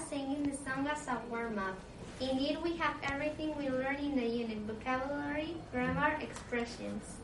class singing the song as a warm-up. Indeed, we have everything we learn in the unit, vocabulary, grammar, expressions.